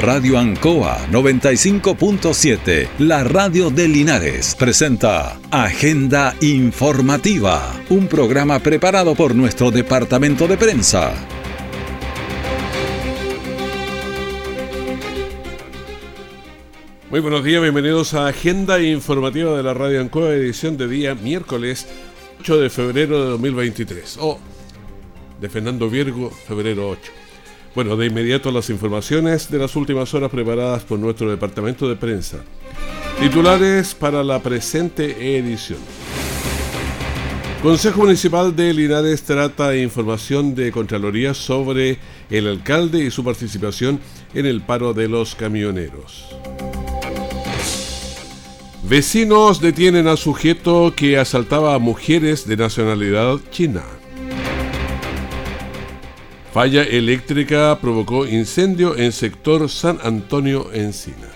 Radio Ancoa 95.7, la radio de Linares, presenta Agenda Informativa, un programa preparado por nuestro departamento de prensa. Muy buenos días, bienvenidos a Agenda Informativa de la Radio Ancoa, edición de día miércoles 8 de febrero de 2023. O de Fernando Virgo, febrero 8. Bueno, de inmediato las informaciones de las últimas horas preparadas por nuestro departamento de prensa. Titulares para la presente edición. Consejo Municipal de Linares trata información de Contraloría sobre el alcalde y su participación en el paro de los camioneros. Vecinos detienen a sujeto que asaltaba a mujeres de nacionalidad china. Falla eléctrica provocó incendio en sector San Antonio Encina.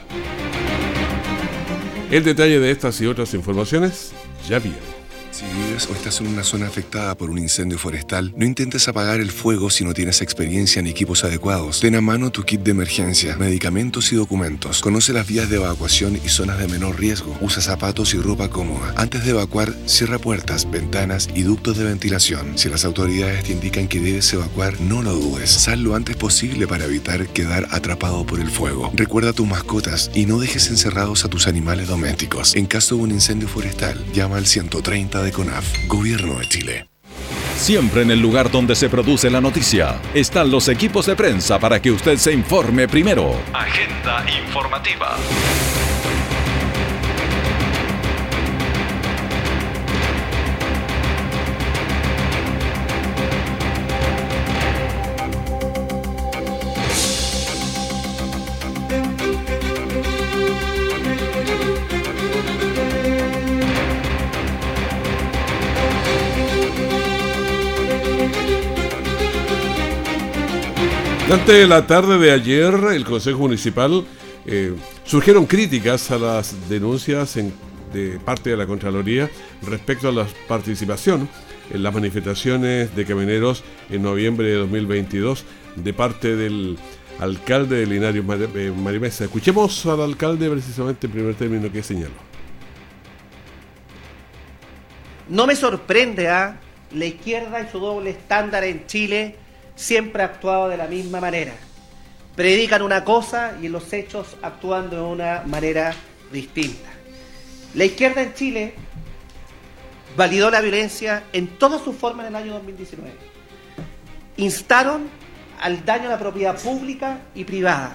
El detalle de estas y otras informaciones ya viene. Si vives o estás en una zona afectada por un incendio forestal, no intentes apagar el fuego si no tienes experiencia ni equipos adecuados. Ten a mano tu kit de emergencia, medicamentos y documentos. Conoce las vías de evacuación y zonas de menor riesgo. Usa zapatos y ropa cómoda. Antes de evacuar, cierra puertas, ventanas y ductos de ventilación. Si las autoridades te indican que debes evacuar, no lo dudes. Sal lo antes posible para evitar quedar atrapado por el fuego. Recuerda a tus mascotas y no dejes encerrados a tus animales domésticos. En caso de un incendio forestal, llama al 130 de CONAF, Gobierno de Chile. Siempre en el lugar donde se produce la noticia están los equipos de prensa para que usted se informe primero. Agenda informativa. Durante la tarde de ayer, el Consejo Municipal eh, surgieron críticas a las denuncias de parte de la Contraloría respecto a la participación en las manifestaciones de camioneros en noviembre de 2022 de parte del alcalde de Linario eh, Marimesa. Escuchemos al alcalde precisamente en primer término que señaló. No me sorprende a ¿ah? la izquierda y su doble estándar en Chile siempre ha actuado de la misma manera. Predican una cosa y en los hechos actúan de una manera distinta. La izquierda en Chile validó la violencia en todas sus formas en el año 2019. Instaron al daño a la propiedad pública y privada.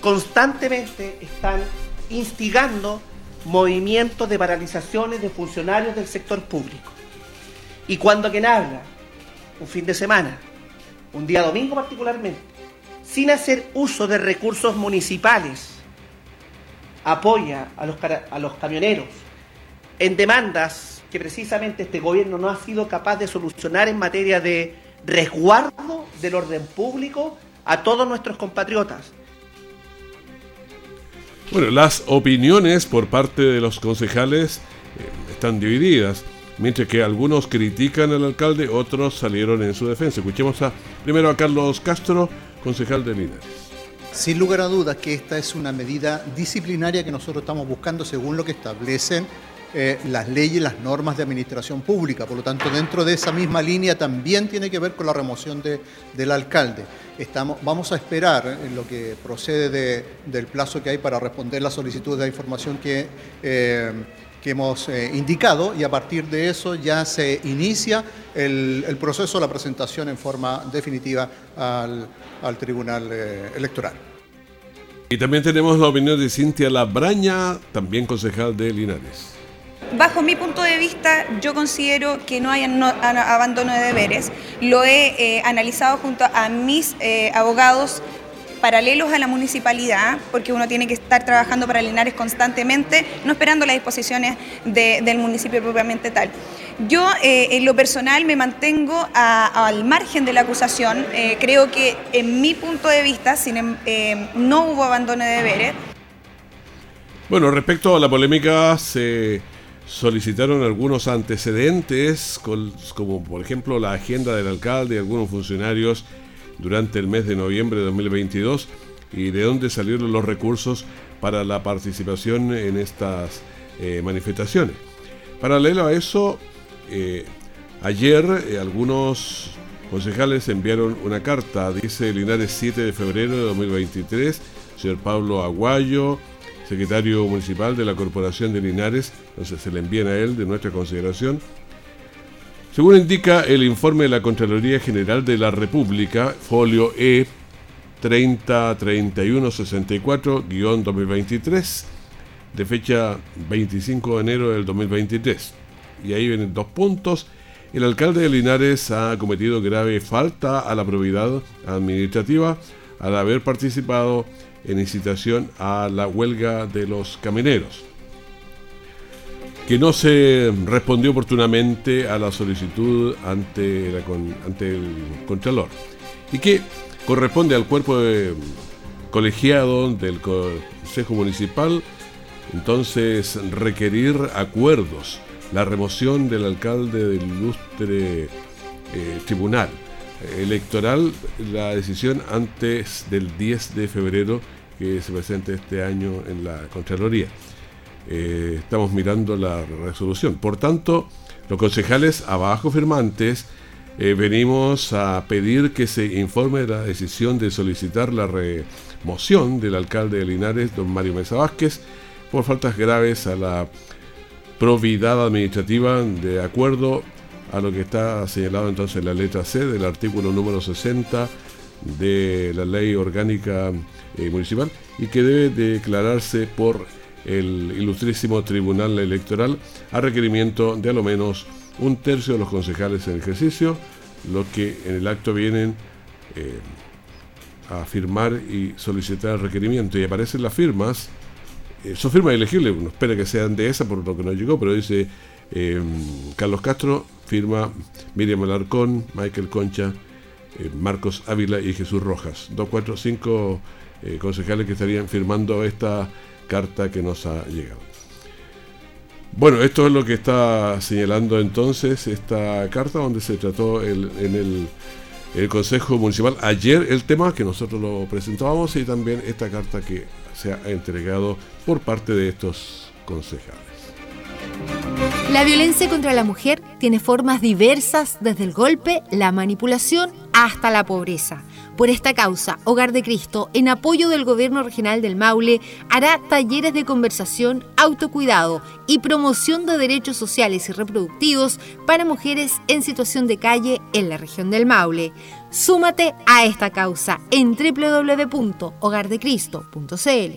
Constantemente están instigando movimientos de paralizaciones de funcionarios del sector público. Y cuando quien habla, un fin de semana, un día domingo particularmente, sin hacer uso de recursos municipales, apoya a los, a los camioneros en demandas que precisamente este gobierno no ha sido capaz de solucionar en materia de resguardo del orden público a todos nuestros compatriotas. Bueno, las opiniones por parte de los concejales eh, están divididas. Mientras que algunos critican al alcalde, otros salieron en su defensa. Escuchemos primero a Carlos Castro, concejal de Linares. Sin lugar a dudas que esta es una medida disciplinaria que nosotros estamos buscando según lo que establecen eh, las leyes, las normas de administración pública. Por lo tanto, dentro de esa misma línea también tiene que ver con la remoción del alcalde. Estamos, vamos a esperar en lo que procede del plazo que hay para responder la solicitud de información que... Eh, que hemos eh, indicado y a partir de eso ya se inicia el, proceso de la presentación en forma definitiva al, Tribunal eh, Electoral. Y también tenemos la opinión de Cintia Labraña, también concejal de Linares. Bajo mi punto de vista, yo considero que no hay abandono de deberes. Lo he eh, analizado junto a mis abogados paralelos a la municipalidad, porque uno tiene que estar trabajando para Linares constantemente, no esperando las disposiciones del municipio propiamente tal. Yo, eh, en lo personal, me mantengo al margen de la acusación. Eh, creo que, en mi punto de vista, sin, em, eh, no hubo abandono de deberes. Bueno, respecto a la polémica, se solicitaron algunos antecedentes, como por ejemplo la agenda del alcalde y algunos funcionarios durante el mes de noviembre de 2022 y de dónde salieron los recursos para la participación en estas eh, manifestaciones. Paralelo a eso, eh, ayer algunos concejales enviaron una carta, dice Linares 7 de febrero de 2023, señor Pablo Aguayo, secretario municipal de la Corporación de Linares, entonces se le envían a él de nuestra consideración. Según indica el informe de la Contraloría General de la República, folio E 303164-2023, de fecha 25 de enero del 2023. Y ahí vienen dos puntos. El alcalde de Linares ha cometido grave falta a la probidad administrativa al haber participado en incitación a la huelga de los camineros, que no se respondió oportunamente a la solicitud ante, ante el Contralor y que corresponde al cuerpo colegiado del Consejo Municipal entonces requerir acuerdos, la remoción del alcalde del ilustre eh, tribunal electoral la decisión antes del 10 de febrero que se presente este año en la Contraloría. Eh, estamos mirando la resolución. Por tanto, los concejales abajo firmantes eh, venimos a pedir que se informe de la decisión de solicitar la remoción del alcalde de Linares, don Mario Mesa Vázquez, por faltas graves a la probidad administrativa de acuerdo a lo que está señalado entonces en la letra C del artículo número 60 de la ley orgánica eh, municipal y que debe declararse por el ilustrísimo Tribunal Electoral a requerimiento de a lo menos un tercio de los concejales en ejercicio, lo que en el acto vienen eh, a firmar y solicitar el requerimiento. Y aparecen las firmas, eh, son firmas elegibles, uno espera que sean de esa por lo que no llegó, pero dice Carlos Castro, firma Miriam Alarcón, Michael Concha, eh, Marcos Ávila y Jesús Rojas. Dos, cuatro, cinco concejales que estarían firmando esta carta que nos ha llegado. Bueno, esto es lo que está señalando entonces esta carta donde se trató en el, el Consejo Municipal ayer el tema que nosotros lo presentábamos y también esta carta que se ha entregado por parte de estos concejales. La violencia contra la mujer tiene formas diversas desde el golpe, la manipulación hasta la pobreza. Por esta causa, Hogar de Cristo, en apoyo del Gobierno Regional del Maule, hará talleres de conversación, autocuidado y promoción de derechos sociales y reproductivos para mujeres en situación de calle en la región del Maule. Súmate a esta causa en www.hogardecristo.cl.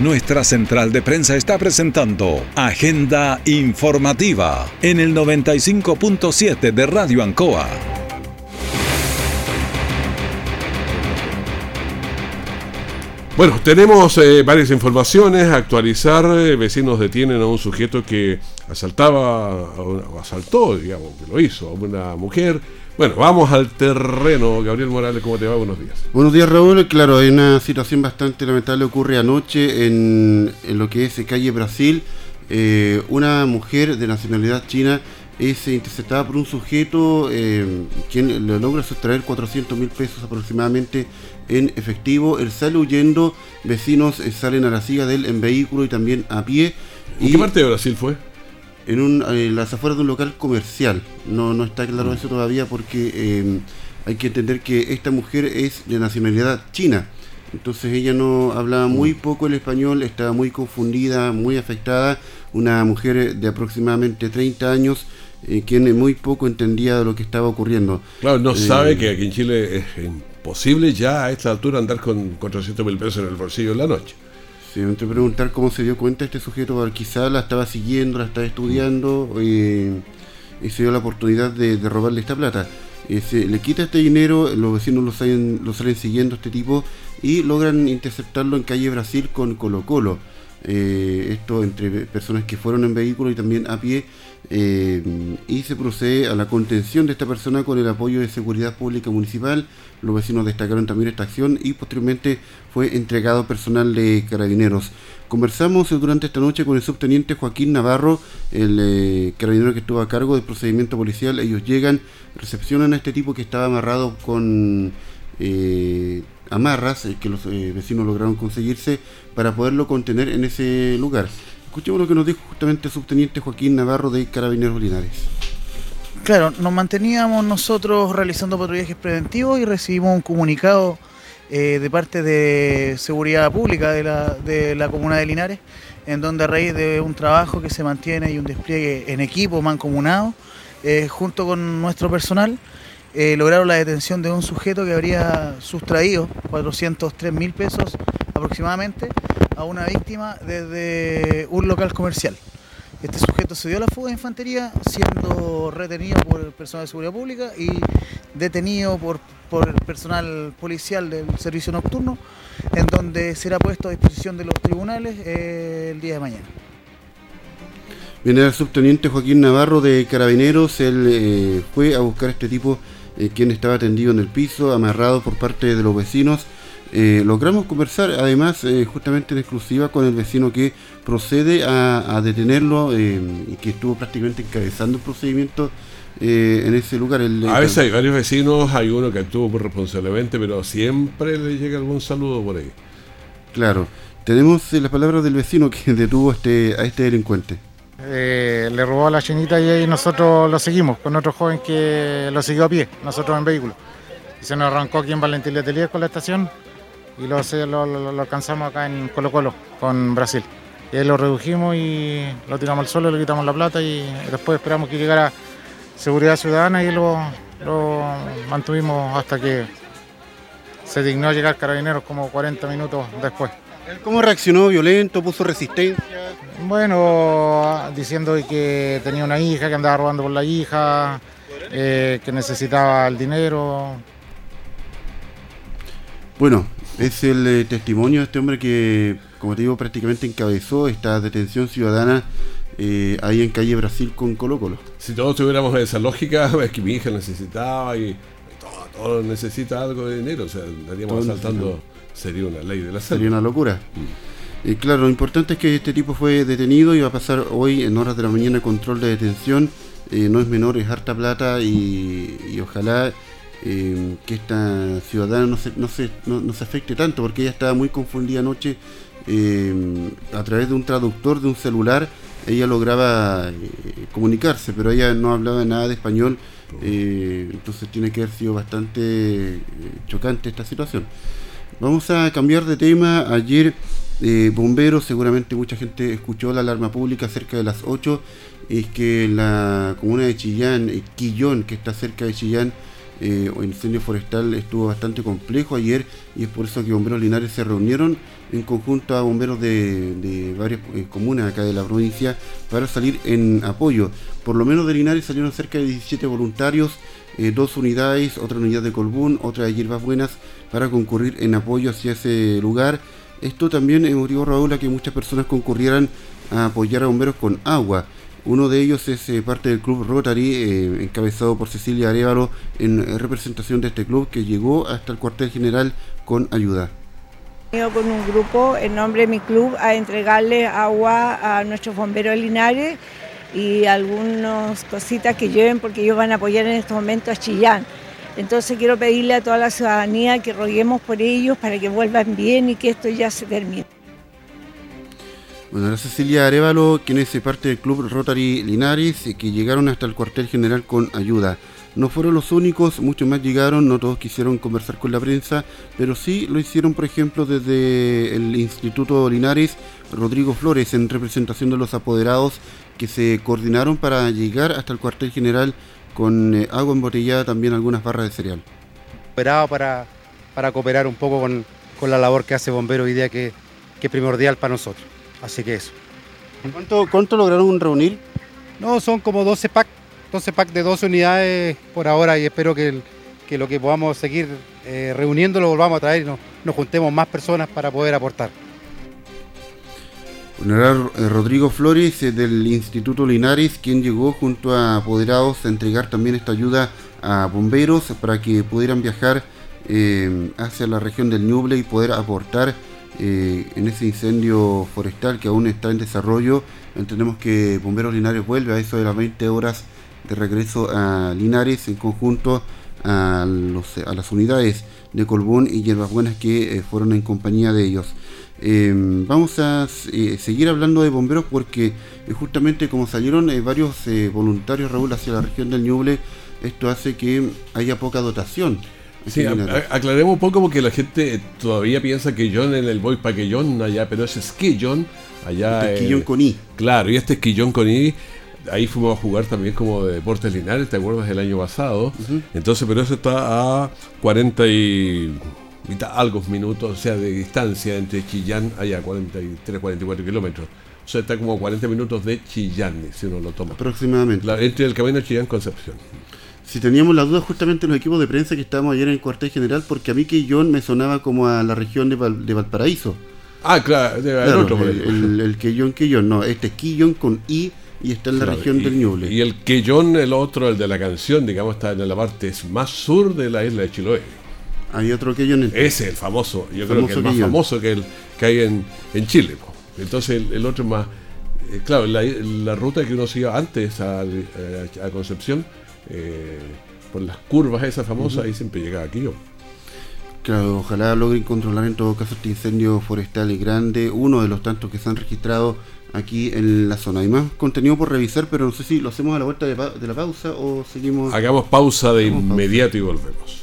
Nuestra central de prensa está presentando Agenda Informativa en el 95.7 de Radio Ancoa. Bueno, tenemos eh, varias informaciones actualizar. Eh, vecinos detienen a un sujeto que asaltaba, o asaltó, digamos, que lo hizo, a una mujer bueno, vamos al terreno. Gabriel Morales, ¿cómo te va? Buenos días. Buenos días, Raúl. Claro, hay una situación bastante lamentable ocurre anoche en, lo que es calle Brasil. Eh, una mujer de nacionalidad china es interceptada por un sujeto eh, quien le logra sustraer 400 mil pesos aproximadamente en efectivo. Él sale huyendo, vecinos eh, salen a la siga de él en vehículo y también a pie. ¿En qué parte de Brasil fue? en, un, en las afueras de un local comercial. No, no está claro mm. eso todavía porque em, hay que entender que esta mujer es de nacionalidad china. Entonces ella no hablaba muy mm. poco el español, estaba muy confundida, muy afectada. Una mujer de aproximadamente 30 años, eh, quien muy poco entendía de lo que estaba ocurriendo. Claro, no sabe eh, que aquí en Chile es imposible ya a esta altura andar con 400 mil pesos en el bolsillo en la noche. Sí, me preguntar cómo se dio cuenta este sujeto, quizá la estaba siguiendo, la estaba estudiando eh, y se dio la oportunidad de, robarle esta plata. Eh, se, le quita este dinero, los vecinos lo salen, lo salen siguiendo este tipo y logran interceptarlo en calle Brasil con Colo Colo. Eh, esto entre personas que fueron en vehículo y también a pie eh, y se procede a la contención de esta persona con el apoyo de Seguridad Pública Municipal. Los vecinos destacaron también esta acción y posteriormente fue entregado personal de carabineros. Conversamos durante esta noche con el subteniente Joaquín Navarro, el eh, carabinero que estuvo a cargo del procedimiento policial. Ellos llegan, recepcionan a este tipo que estaba amarrado con eh, amarras que los vecinos lograron conseguirse para poderlo contener en ese lugar. Escuchemos lo que nos dijo justamente el subteniente Joaquín Navarro de Carabineros Linares. Claro, nos manteníamos nosotros realizando patrullajes preventivos y recibimos un comunicado de parte de Seguridad Pública de la, de la Comuna de Linares en donde a raíz de un trabajo que se mantiene y un despliegue en equipo mancomunado, eh, junto con nuestro personal, eh, lograron la detención de un sujeto que habría sustraído 403 mil pesos aproximadamente a una víctima desde un local comercial. Este sujeto se dio la fuga de infantería siendo retenido por el personal de seguridad pública y detenido por, por el personal policial del servicio nocturno, en donde será puesto a disposición de los tribunales eh, el día de mañana. Viene el subteniente Joaquín Navarro de Carabineros, él eh, fue a buscar a este tipo eh, quien estaba tendido en el piso, amarrado por parte de los vecinos eh, logramos conversar además eh, justamente en exclusiva con el vecino que procede a, detenerlo eh, y que estuvo prácticamente encabezando el procedimiento en ese lugar. a veces hay varios vecinos, hay uno que actuó responsablemente, pero siempre le llega algún saludo por ahí. Claro, tenemos las palabras del vecino que detuvo este, a este delincuente. le robó a la chinita y ahí nosotros lo seguimos con otro joven que lo siguió a pie, nosotros en vehículo. Y se nos arrancó aquí en Valentín Letelier con la estación y lo, lo, alcanzamos acá en Colo Colo con Brasil. Y ahí lo redujimos y lo tiramos al suelo, le quitamos la plata y después esperamos que llegara Seguridad Ciudadana y lo, mantuvimos hasta que se dignó a llegar Carabineros como 40 minutos después. ¿Cómo reaccionó? ¿Violento? ¿Puso resistencia? Bueno, diciendo que tenía una hija, que andaba robando por la hija, eh, que necesitaba el dinero. Bueno, es el eh, testimonio de este hombre que, como te digo, prácticamente encabezó esta detención ciudadana eh, ahí en calle Brasil con Colo Colo. Si todos tuviéramos esa lógica, es que mi hija necesitaba y todo, necesita algo de dinero, o sea, estaríamos saltando, sería una ley de la Sería una locura. Mm. Y claro, lo importante es que este tipo fue detenido y va a pasar hoy en horas de la mañana control de detención. Eh, no es menor, es harta plata y ojalá eh, que esta ciudadana no se, no, se, no, se afecte tanto, porque ella estaba muy confundida anoche eh, a través de un traductor de un celular. Ella lograba eh, comunicarse, pero ella no hablaba nada de español, entonces tiene que haber sido bastante chocante esta situación. Vamos a cambiar de tema. Ayer, bomberos, seguramente mucha gente escuchó la alarma pública cerca de las 8. Es que la comuna de Chillán, Quillón, que está cerca de Chillán, eh, el incendio forestal estuvo bastante complejo ayer y es por eso que bomberos linares se reunieron en conjunto a bomberos de, varias eh, comunas acá de la provincia para salir en apoyo. Por lo menos de Linares salieron cerca de 17 voluntarios, eh, dos unidades, otra unidad de Colbún, otra de Hierbas Buenas para concurrir en apoyo hacia ese lugar. Esto también motivó Raúl a que muchas personas concurrieran a apoyar a bomberos con agua. Uno de ellos es eh, parte del club Rotary, eh, encabezado por Cecilia Arevalo, en representación de este club que llegó hasta el cuartel general con ayuda. con un grupo en nombre de mi club a entregarle agua a nuestros bomberos linares y algunas cositas que lleven porque ellos van a apoyar en estos momentos a Chillán. Entonces quiero pedirle a toda la ciudadanía que roguemos por ellos para que vuelvan bien y que esto ya se termine. Bueno, Cecilia Arevalo, quien es parte del Club Rotary Linares, eh, que llegaron hasta el cuartel general con ayuda. No fueron los únicos, muchos más llegaron, no todos quisieron conversar con la prensa, pero sí lo hicieron, por ejemplo, desde el Instituto Linares, Rodrigo Flores, en representación de los apoderados que se coordinaron para llegar hasta el cuartel general con eh, agua embotellada, también algunas barras de cereal. Para, para cooperar un poco con, la labor que hace Bombero hoy día, que es primordial para nosotros. Así que eso. ¿Cuánto, cuánto lograron reunir? No, son como 12 packs, 12 packs de 12 unidades por ahora y espero que, lo que podamos seguir eh, reuniendo lo volvamos a traer y nos, juntemos más personas para poder aportar. General eh, Rodrigo Flores eh, del Instituto Linares, quien llegó junto a apoderados a entregar también esta ayuda a bomberos para que pudieran viajar hacia la región del Ñuble y poder aportar eh, en ese incendio forestal que aún está en desarrollo. Entendemos que Bomberos Linares vuelve a eso de las 20 horas de regreso a Linares en conjunto a, las unidades de Colbún y Hierbas Buenas que eh, fueron en compañía de ellos. Em, vamos a eh, seguir hablando de bomberos porque justamente como salieron varios voluntarios, Raúl, hacia la región del Ñuble, esto hace que haya poca dotación. Sí, aclaremos un poco porque la gente todavía piensa que John en el Boy John allá, pero ese es John allá. Este con I. Claro, y este es con I ahí fuimos a jugar también como de Deportes Linares, ¿te acuerdas del año pasado? Entonces, pero eso está a 40 y algo minutos, o sea, de distancia entre Chillán, allá 43, 44 kilómetros. O sea, está como a 40 minutos de Chillán, si uno lo toma. Aproximadamente. entre el camino Chillán Concepción. Si teníamos la duda justamente en los equipos de prensa que estábamos ayer en el cuartel general, porque a mí que John me sonaba como a la región de, Valparaíso. Ah, claro, el, otro, el, el, Quillón, no, este es Quillón con I y está en la región del Ñuble. Y el Quellón, el otro, el de la canción, digamos, está en la parte más sur de la isla de Chiloé. Hay otro Quellón. Ese es el famoso, yo creo que el más famoso que, el, que hay en, en Chile. Entonces el, otro más, eh, claro, la, ruta que uno sigue antes a, a, Concepción, eh, por las curvas esas famosas, ahí siempre llegaba aquí yo. Claro, ojalá logren controlar en todo caso este incendio forestal y grande, uno de los tantos que se han registrado aquí en la zona. Hay más contenido por revisar, pero no sé si lo hacemos a la vuelta de, la pausa o seguimos. Hagamos pausa de inmediato y volvemos.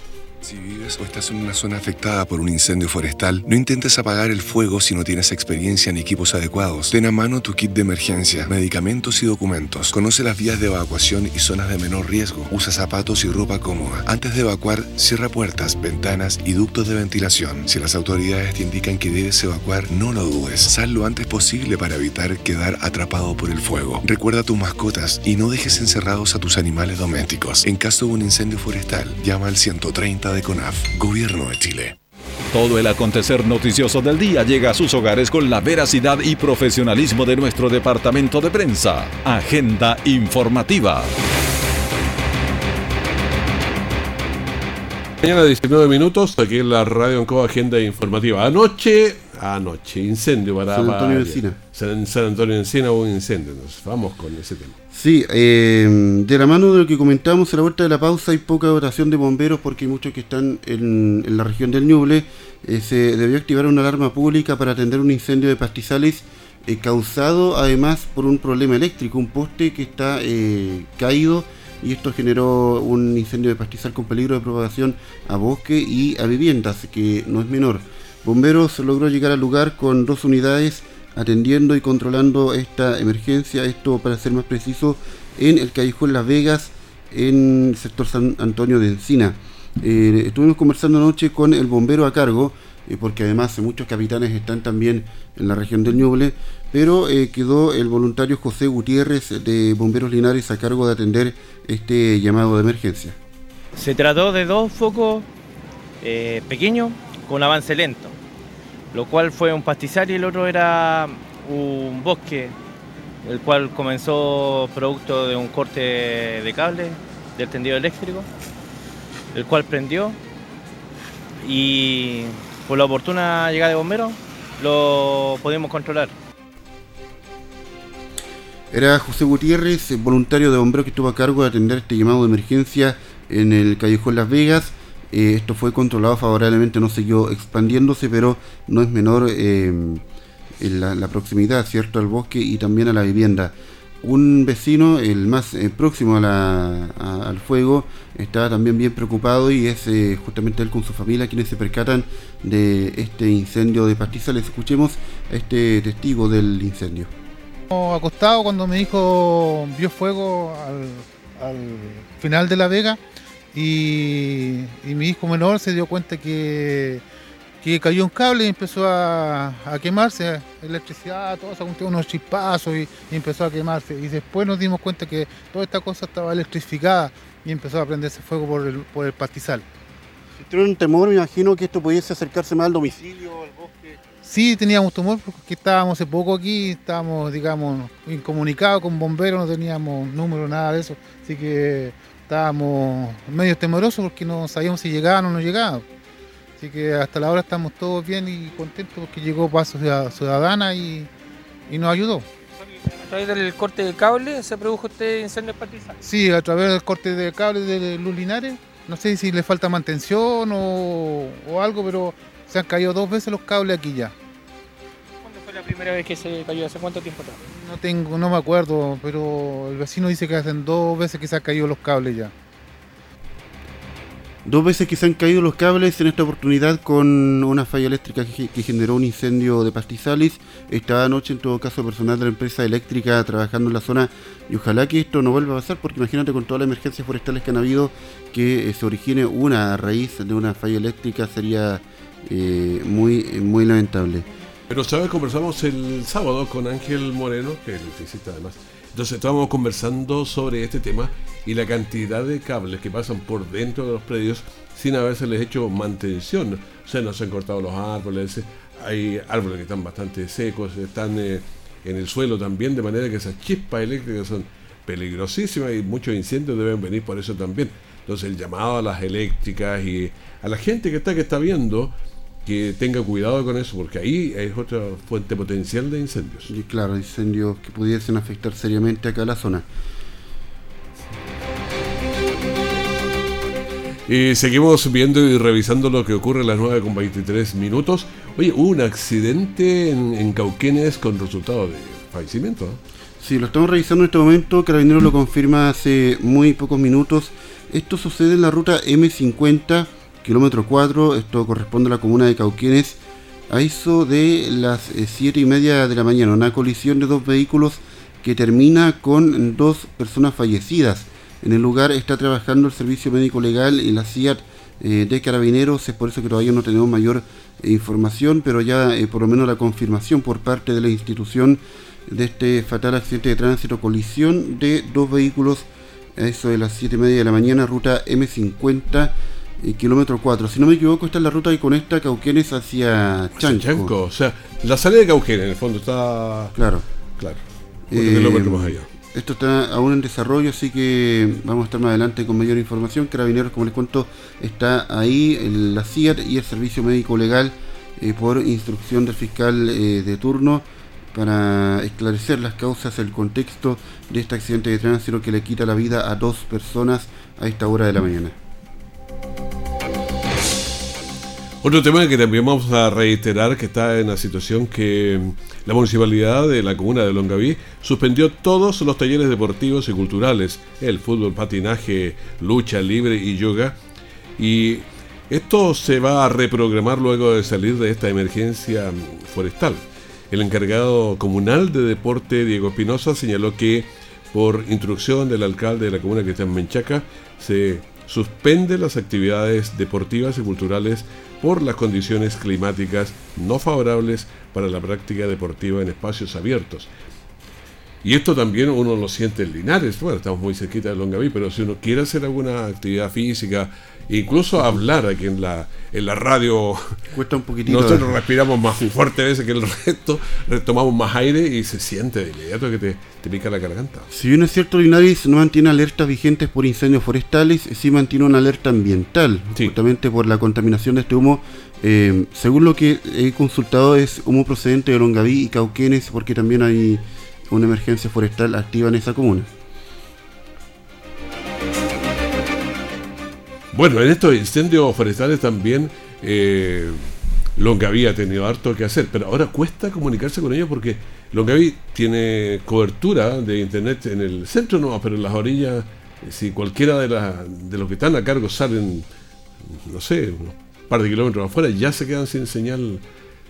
Si vives o estás en una zona afectada por un incendio forestal, no intentes apagar el fuego si no tienes experiencia ni equipos adecuados. Ten a mano tu kit de emergencia, medicamentos y documentos. Conoce las vías de evacuación y zonas de menor riesgo. Usa zapatos y ropa cómoda. Antes de evacuar, cierra puertas, ventanas y ductos de ventilación. Si las autoridades te indican que debes evacuar, no lo dudes. Sal lo antes posible para evitar quedar atrapado por el fuego. Recuerda a tus mascotas y no dejes encerrados a tus animales domésticos. En caso de un incendio forestal, llama al 130 de CONAF, Gobierno de Chile. Todo el acontecer noticioso del día llega a sus hogares con la veracidad y profesionalismo de nuestro departamento de prensa. Agenda informativa. Mañana 19 minutos, aquí en la radio en Agenda Informativa. Anoche, anoche, incendio para San Antonio de Encina. San, San Antonio de Encina hubo un incendio. Nos vamos con ese tema. Sí, eh, de la mano de lo que comentábamos a la vuelta de la pausa, hay poca dotación de bomberos porque hay muchos que están en, la región del Ñuble. Eh, se debió activar una alarma pública para atender un incendio de pastizales eh, causado además por un problema eléctrico, un poste que está caído y esto generó un incendio de pastizal con peligro de propagación a bosque y a viviendas, que no es menor. Bomberos logró llegar al lugar con dos unidades atendiendo y controlando esta emergencia, esto para ser más preciso, en el Callejón Las Vegas, en el sector San Antonio de Encina. Eh, estuvimos conversando anoche con el bombero a cargo, eh, porque además muchos capitanes están también en la región del Ñuble, pero eh, quedó el voluntario José Gutiérrez de Bomberos Linares a cargo de atender este llamado de emergencia. Se trató de dos focos pequeños con avance lento lo cual fue un pastizal y el otro era un bosque, el cual comenzó producto de un corte de cable del tendido eléctrico, el cual prendió y por la oportuna llegada de bomberos lo pudimos controlar. Era José Gutiérrez, voluntario de bomberos que estuvo a cargo de atender este llamado de emergencia en el callejón Las Vegas. Eh, esto fue controlado favorablemente, no siguió expandiéndose, pero no es menor eh, la, proximidad, ¿cierto?, al bosque y también a la vivienda. Un vecino, el más eh, próximo al fuego, estaba también bien preocupado y es justamente él con su familia quienes se percatan de este incendio de pastizales. Escuchemos a este testigo del incendio. Acostado cuando me dijo vio fuego al final de la vega, y, mi hijo menor se dio cuenta que, cayó un cable y empezó a, quemarse, electricidad, todo se unos chispazos y, empezó a quemarse. Y después nos dimos cuenta que toda esta cosa estaba electrificada y empezó a prenderse fuego por el, por el pastizal. ¿Tuvieron un temor? Me imagino que esto pudiese acercarse más al domicilio, al bosque. Sí, teníamos temor porque estábamos hace poco aquí, estábamos, digamos, incomunicados con bomberos, no teníamos número, nada de eso. Así que estábamos medio temerosos porque no sabíamos si llegaban o no llegaban. Así que hasta la hora estamos todos bien y contentos porque llegó Paso Ciudadana y, nos ayudó. ¿A través del corte de cable se produjo este incendio pastizal? Sí, a través del corte de cable de Luz Linares no sé si le falta mantención o, o algo, pero se han caído dos veces los cables aquí ya. ¿Cuándo fue la primera vez que se cayó? ¿Hace cuánto tiempo atrás? No tengo, no me acuerdo, pero el vecino dice que hacen dos veces que se han caído los cables ya. Dos veces que se han caído los cables en esta oportunidad con una falla eléctrica que, que generó un incendio de pastizales. Esta noche, en todo caso, personal de la empresa eléctrica trabajando en la zona y ojalá que esto no vuelva a pasar porque imagínate con todas las emergencias forestales que han habido que eh, se origine una a raíz de una falla eléctrica sería eh, muy, muy lamentable. Pero, ¿sabes? Conversamos el sábado con Ángel Moreno, que es electricista además. Entonces estábamos conversando sobre este tema y la cantidad de cables que pasan por dentro de los predios sin haberse hecho mantención. O sea, no se han cortado los árboles, hay árboles que están bastante secos, están eh, en el suelo también, de manera que esas chispas eléctricas son peligrosísimas y muchos incendios deben venir por eso también. Entonces el llamado a las eléctricas y a la gente que está que está viendo que tenga cuidado con eso, porque ahí es otra fuente potencial de incendios. Y claro, incendios que pudiesen afectar seriamente acá a la zona. Y seguimos viendo y revisando lo que ocurre a las 9 con 23 minutos. Oye, hubo un accidente en, en Cauquenes con resultado de fallecimiento. ¿no? Sí, lo estamos revisando en este momento. Carabineros lo confirma hace muy pocos minutos. Esto sucede en la ruta M50 kilómetro 4, esto corresponde a la comuna de Cauquienes, a eso de las 7 y media de la mañana, una colisión de dos vehículos que termina con dos personas fallecidas. En el lugar está trabajando el servicio médico legal y la CIAT eh, de carabineros, es por eso que todavía no tenemos mayor eh, información, pero ya eh, por lo menos la confirmación por parte de la institución de este fatal accidente de tránsito, colisión de dos vehículos a eso de las 7 y media de la mañana, ruta M50 y kilómetro 4. Si no me equivoco, esta es la ruta que conecta Cauquenes hacia Chanco. Chanco, o sea, la salida de Cauquenes en el fondo está. Claro. Claro. Eh, kilómetros más allá. Esto está aún en desarrollo, así que vamos a estar más adelante con mayor información. Carabineros, como les cuento, está ahí, el- la CIAT y el Servicio Médico Legal eh, por instrucción del fiscal eh, de turno para esclarecer las causas, el contexto de este accidente de tránsito que le quita la vida a dos personas a esta hora de la mañana. Otro tema que también vamos a reiterar que está en la situación que la municipalidad de la comuna de Longaví suspendió todos los talleres deportivos y culturales, el fútbol, patinaje, lucha libre y yoga. Y esto se va a reprogramar luego de salir de esta emergencia forestal. El encargado comunal de deporte, Diego Espinosa, señaló que por instrucción del alcalde de la comuna, Cristian Menchaca, se suspende las actividades deportivas y culturales por las condiciones climáticas no favorables para la práctica deportiva en espacios abiertos. Y esto también uno lo siente en Linares, bueno, estamos muy cerquita de Longaví, pero si uno quiere hacer alguna actividad física, incluso hablar aquí en la, en la radio, Cuesta un poquitito. nosotros respiramos más fuerte a veces que el resto, retomamos más aire y se siente de inmediato que te, te pica la garganta. Si bien es cierto, Linares no mantiene alertas vigentes por incendios forestales, sí mantiene una alerta ambiental, justamente por la contaminación de este humo. Eh, según lo que he consultado, es humo procedente de Longaví y Cauquenes, porque también hay una emergencia forestal activa en esa comuna. Bueno, en estos incendios forestales también eh, Longaví ha tenido harto que hacer, pero ahora cuesta comunicarse con ellos porque Longaví tiene cobertura de internet en el centro, no, pero en las orillas, eh, si cualquiera de, las- de los que están a cargo salen, no sé, unos par de kilómetros afuera, ya se quedan sin señal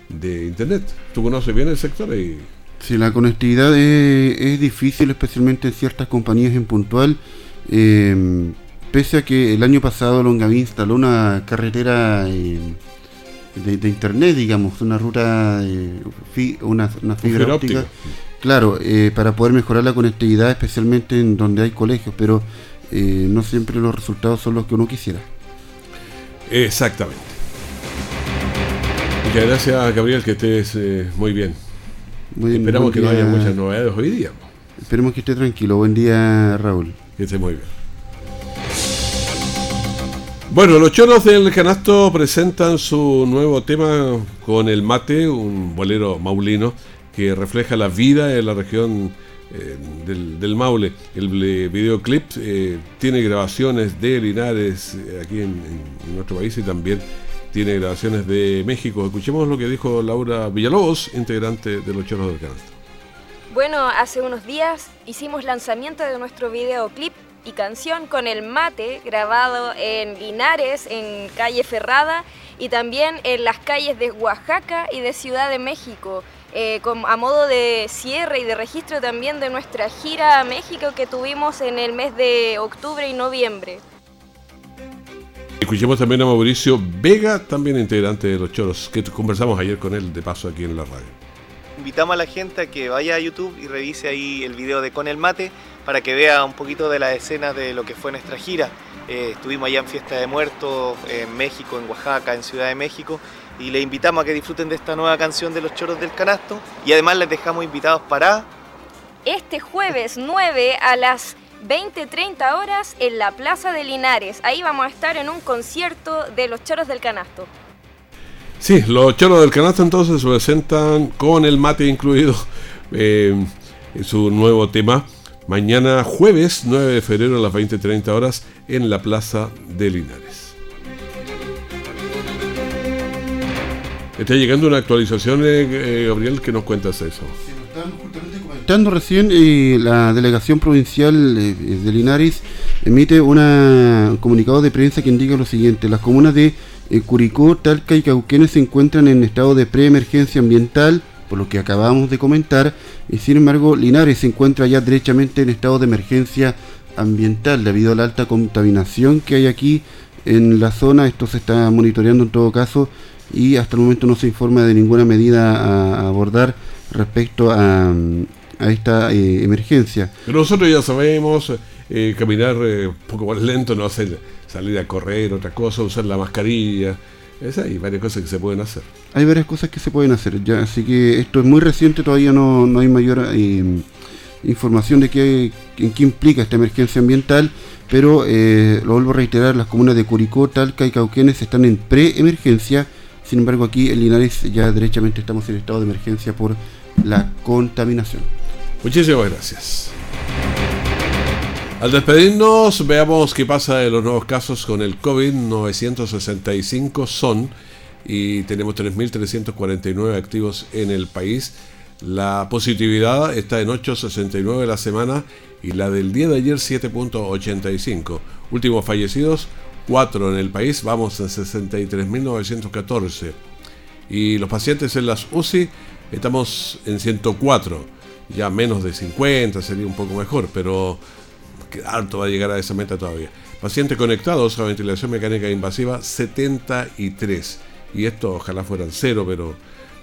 de internet. Tú conoces bien el sector y Si la conectividad es, es difícil, especialmente en ciertas compañías en puntual, eh, pese a que el año pasado Longaví instaló una carretera eh, de, de internet, digamos, una ruta, eh, fi- una, una fibra óptica, óptica. claro, eh, para poder mejorar la conectividad, especialmente en donde hay colegios, pero eh, no siempre los resultados son los que uno quisiera. Exactamente. Muchas gracias, Gabriel, que estés muy bien. Muy Esperamos buen que no haya muchas novedades hoy día. Esperemos que esté tranquilo. Buen día, Raúl. Que esté muy bien. Bueno, los choros del canasto presentan su nuevo tema con el mate, un bolero maulino que refleja la vida en la región eh, del, Maule. El videoclip tiene grabaciones de Linares aquí en, nuestro país y también tiene grabaciones de México. Escuchemos lo que dijo Laura Villalobos, integrante de Los Choros del Canasto. Bueno, hace unos días hicimos lanzamiento de nuestro videoclip y canción con el mate grabado en Linares, en calle Ferrada y también en las calles de Oaxaca y de Ciudad de México. Eh, a modo de cierre y de registro también de nuestra gira a México que tuvimos en el mes de octubre y noviembre. Escuchemos también a Mauricio Vega, también integrante de Los Choros, que conversamos ayer con él de paso aquí en la radio invitamos a la gente a que vaya a YouTube y revise ahí el video de Con el Mate para que vea un poquito de las escenas de lo que fue nuestra gira. Eh, estuvimos allá en Fiesta de Muertos, en México, en Oaxaca, en Ciudad de México y les invitamos a que disfruten de esta nueva canción de los choros del canasto y además les dejamos invitados para... Este jueves 9 a las 20-30 horas en la Plaza de Linares. Ahí vamos a estar en un concierto de los choros del canasto. Sí, los choros del canasto entonces se presentan con el mate incluido eh, en su nuevo tema. Mañana jueves 9 de febrero a las 20.30 horas en la Plaza de Linares. Está llegando una actualización, eh, eh, Gabriel, ¿qué nos cuentas eso? comentando recién, la delegación provincial de Linares emite un comunicado de prensa que indica lo siguiente, las comunas de eh, Curicó, Talca y Cauquenes se encuentran en estado de preemergencia ambiental, por lo que acabamos de comentar, y sin embargo Linares se encuentra ya derechamente en estado de emergencia ambiental debido a la alta contaminación que hay aquí en la zona. Esto se está monitoreando en todo caso y hasta el momento no se informa de ninguna medida a, abordar respecto a, esta eh, emergencia. Pero nosotros ya sabemos eh, caminar un poco más lento, no hacer salir a correr, otra cosa, usar la mascarilla. Es, hay varias cosas que se pueden hacer. Hay varias cosas que se pueden hacer, ya, así que esto es muy reciente, todavía no, hay mayor eh, información de qué, en qué implica esta emergencia ambiental, pero eh, lo vuelvo a reiterar, las comunas de Curicó, Talca y Cauquenes están en pre-emergencia, sin embargo aquí en Linares ya derechamente estamos en estado de emergencia por la contaminación. Muchísimas gracias. Al despedirnos, veamos qué pasa de los nuevos casos con el COVID. 965 son y tenemos 3.349 activos en el país. La positividad está en 8,69 la semana y la del día de ayer 7.85. Últimos fallecidos, 4 en el país, vamos en 63.914. Y los pacientes en las UCI estamos en 104, ya menos de 50 sería un poco mejor, pero alto va a llegar a esa meta todavía. Pacientes conectados a ventilación mecánica invasiva, 73. Y esto ojalá fueran cero, pero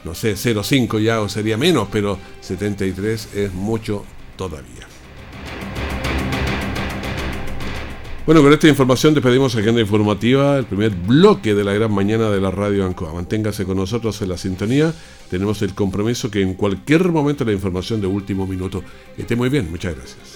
no sé, 0,5 ya o sería menos, pero 73 es mucho todavía. Bueno, con esta información despedimos Agenda Informativa, el primer bloque de la gran mañana de la radio Ancoa. Manténgase con nosotros en la sintonía. Tenemos el compromiso que en cualquier momento la información de último minuto esté muy bien. Muchas gracias.